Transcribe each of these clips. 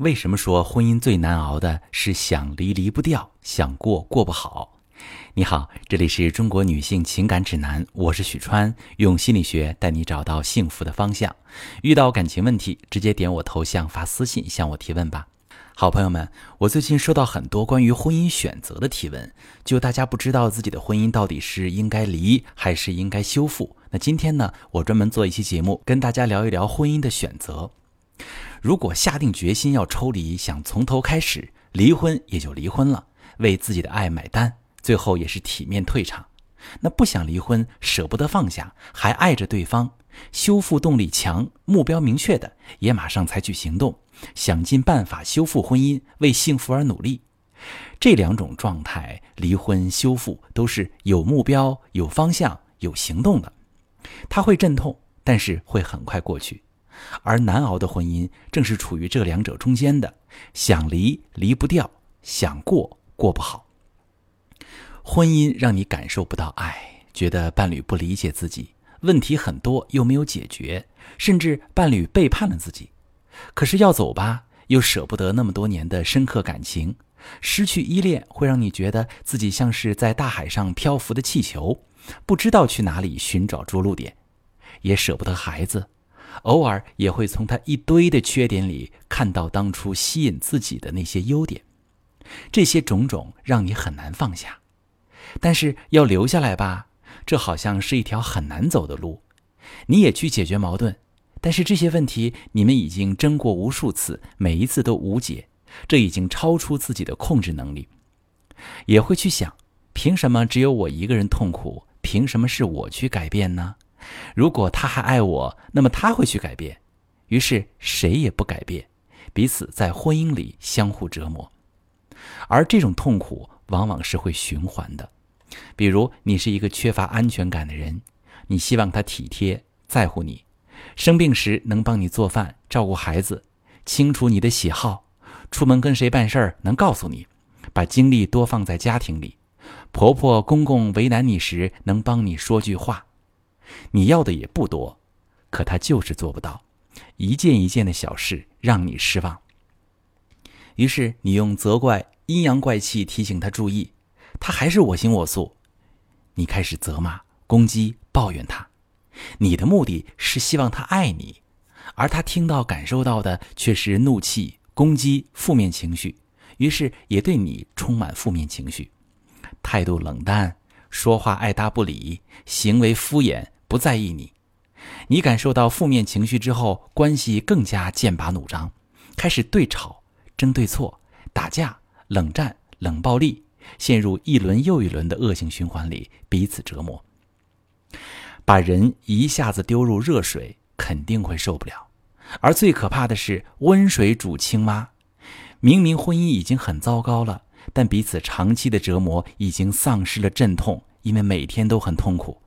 为什么说婚姻最难熬的是想离离不掉，想过过不好？你好，这里是中国女性情感指南，我是许川，用心理学带你找到幸福的方向。遇到感情问题，直接点我头像发私信向我提问吧。好朋友们，我最近收到很多关于婚姻选择的提问，就大家不知道自己的婚姻到底是应该离还是应该修复。那今天呢，我专门做一期节目，跟大家聊一聊婚姻的选择。如果下定决心要抽离，想从头开始，离婚也就离婚了，为自己的爱买单，最后也是体面退场。那不想离婚，舍不得放下，还爱着对方，修复动力强、目标明确的，也马上采取行动，想尽办法修复婚姻，为幸福而努力。这两种状态，离婚、修复，都是有目标、有方向、有行动的。它会阵痛，但是会很快过去。而难熬的婚姻正是处于这两者中间的，想离离不掉，想过过不好。婚姻让你感受不到爱，觉得伴侣不理解自己，问题很多又没有解决，甚至伴侣背叛了自己。可是要走吧，又舍不得那么多年的深刻感情，失去依恋会让你觉得自己像是在大海上漂浮的气球，不知道去哪里寻找着陆点，也舍不得孩子。偶尔也会从他一堆的缺点里看到当初吸引自己的那些优点，这些种种让你很难放下。但是要留下来吧，这好像是一条很难走的路。你也去解决矛盾，但是这些问题你们已经争过无数次，每一次都无解，这已经超出自己的控制能力。也会去想，凭什么只有我一个人痛苦？凭什么是我去改变呢？如果他还爱我，那么他会去改变。于是谁也不改变，彼此在婚姻里相互折磨，而这种痛苦往往是会循环的。比如，你是一个缺乏安全感的人，你希望他体贴在乎你，生病时能帮你做饭、照顾孩子，清楚你的喜好，出门跟谁办事儿能告诉你，把精力多放在家庭里，婆婆公公为难你时能帮你说句话。你要的也不多，可他就是做不到，一件一件的小事让你失望。于是你用责怪、阴阳怪气提醒他注意，他还是我行我素。你开始责骂、攻击、抱怨他，你的目的是希望他爱你，而他听到、感受到的却是怒气、攻击、负面情绪，于是也对你充满负面情绪，态度冷淡，说话爱答不理，行为敷衍。不在意你，你感受到负面情绪之后，关系更加剑拔弩张，开始对吵、争对错、打架、冷战、冷暴力，陷入一轮又一轮的恶性循环里，彼此折磨。把人一下子丢入热水，肯定会受不了。而最可怕的是温水煮青蛙，明明婚姻已经很糟糕了，但彼此长期的折磨已经丧失了阵痛，因为每天都很痛苦。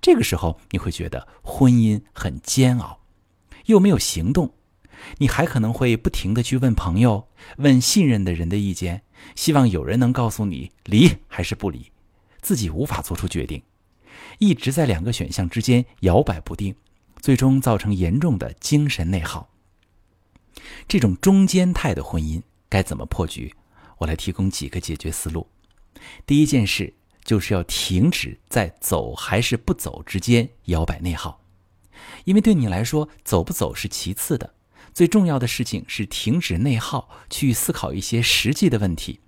这个时候，你会觉得婚姻很煎熬，又没有行动，你还可能会不停的去问朋友、问信任的人的意见，希望有人能告诉你离还是不离，自己无法做出决定，一直在两个选项之间摇摆不定，最终造成严重的精神内耗。这种中间态的婚姻该怎么破局？我来提供几个解决思路。第一件事。就是要停止在走还是不走之间摇摆内耗，因为对你来说，走不走是其次的，最重要的事情是停止内耗，去思考一些实际的问题，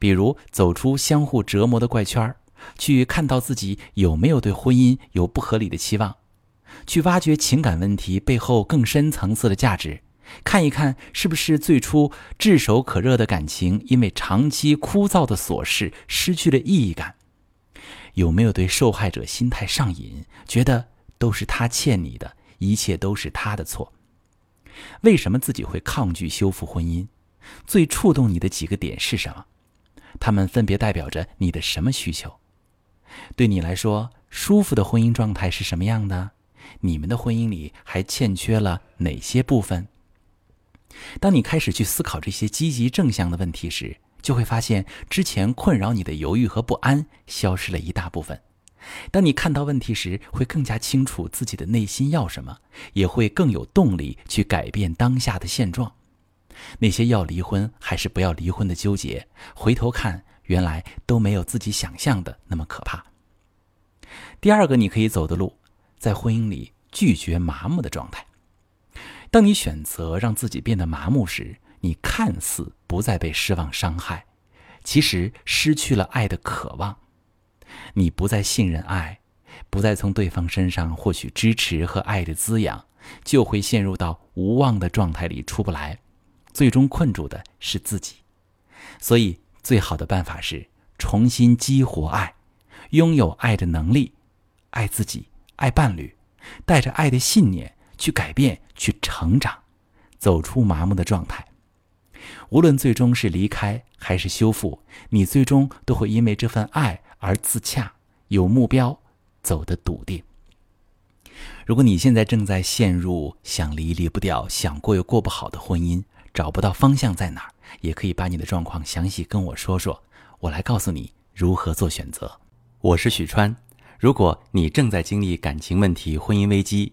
比如走出相互折磨的怪圈去看到自己有没有对婚姻有不合理的期望，去挖掘情感问题背后更深层次的价值。看一看，是不是最初炙手可热的感情，因为长期枯燥的琐事失去了意义感？有没有对受害者心态上瘾，觉得都是他欠你的，一切都是他的错？为什么自己会抗拒修复婚姻？最触动你的几个点是什么？他们分别代表着你的什么需求？对你来说，舒服的婚姻状态是什么样的？你们的婚姻里还欠缺了哪些部分？当你开始去思考这些积极正向的问题时，就会发现之前困扰你的犹豫和不安消失了一大部分。当你看到问题时，会更加清楚自己的内心要什么，也会更有动力去改变当下的现状。那些要离婚还是不要离婚的纠结，回头看，原来都没有自己想象的那么可怕。第二个，你可以走的路，在婚姻里拒绝麻木的状态。当你选择让自己变得麻木时，你看似不再被失望伤害，其实失去了爱的渴望。你不再信任爱，不再从对方身上获取支持和爱的滋养，就会陷入到无望的状态里出不来，最终困住的是自己。所以，最好的办法是重新激活爱，拥有爱的能力，爱自己，爱伴侣，带着爱的信念去改变，去成长，走出麻木的状态。无论最终是离开还是修复，你最终都会因为这份爱。而自洽，有目标，走得笃定。如果你现在正在陷入想离离不掉、想过又过不好的婚姻，找不到方向在哪儿，也可以把你的状况详细跟我说说，我来告诉你如何做选择。我是许川。如果你正在经历感情问题、婚姻危机，